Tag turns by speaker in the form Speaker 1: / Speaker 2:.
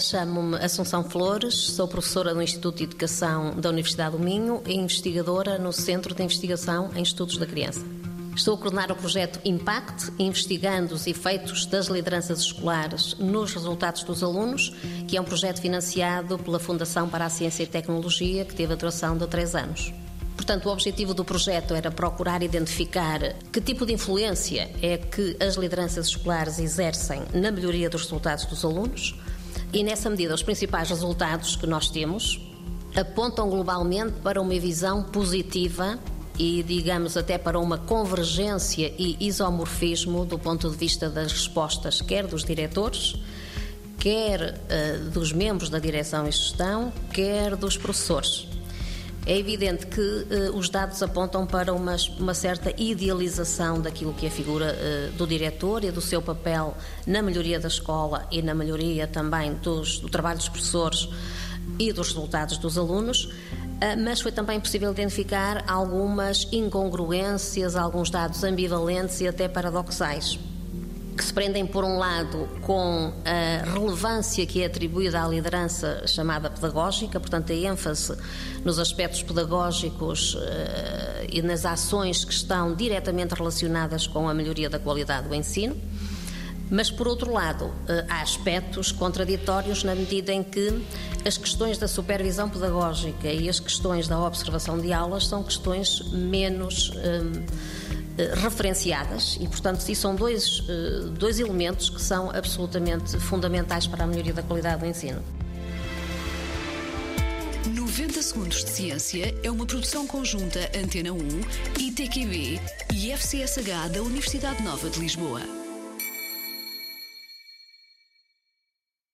Speaker 1: chamo-me Assunção Flores, sou professora no Instituto de Educação da Universidade do Minho e investigadora no Centro de Investigação em Estudos da Criança. Estou a coordenar o projeto Impact, investigando os efeitos das lideranças escolares nos resultados dos alunos, que é um projeto financiado pela Fundação para a Ciência e Tecnologia, que teve a duração de três anos. Portanto, o objetivo do projeto era procurar identificar que tipo de influência é que as lideranças escolares exercem na melhoria dos resultados dos alunos e, nessa medida, os principais resultados que nós temos apontam globalmente para uma visão positiva e, digamos, até para uma convergência e isomorfismo do ponto de vista das respostas, quer dos diretores, quer uh, dos membros da direção e gestão, quer dos professores. É evidente que uh, os dados apontam para uma, uma, certa idealização daquilo que é a figura uh, do diretor e do seu papel na melhoria da escola e na melhoria também dos, do trabalho dos professores e dos resultados dos alunos, uh, mas foi também possível identificar algumas incongruências, alguns dados ambivalentes e até paradoxais que se prendem, por um lado, com a relevância que é atribuída à liderança chamada pedagógica, portanto, a ênfase nos aspectos pedagógicos uh, e nas ações que estão diretamente relacionadas com a melhoria da qualidade do ensino. Mas, por outro lado, uh, há aspectos contraditórios na medida em que as questões da supervisão pedagógica e as questões da observação de aulas são questões menos. Eh, referenciadas e, portanto, sim, são dois, eh, dois elementos que são absolutamente fundamentais para a melhoria da qualidade do ensino.
Speaker 2: 90 Segundos de Ciência é uma produção conjunta Antena 1, ITQB e FCSH da Universidade Nova de Lisboa.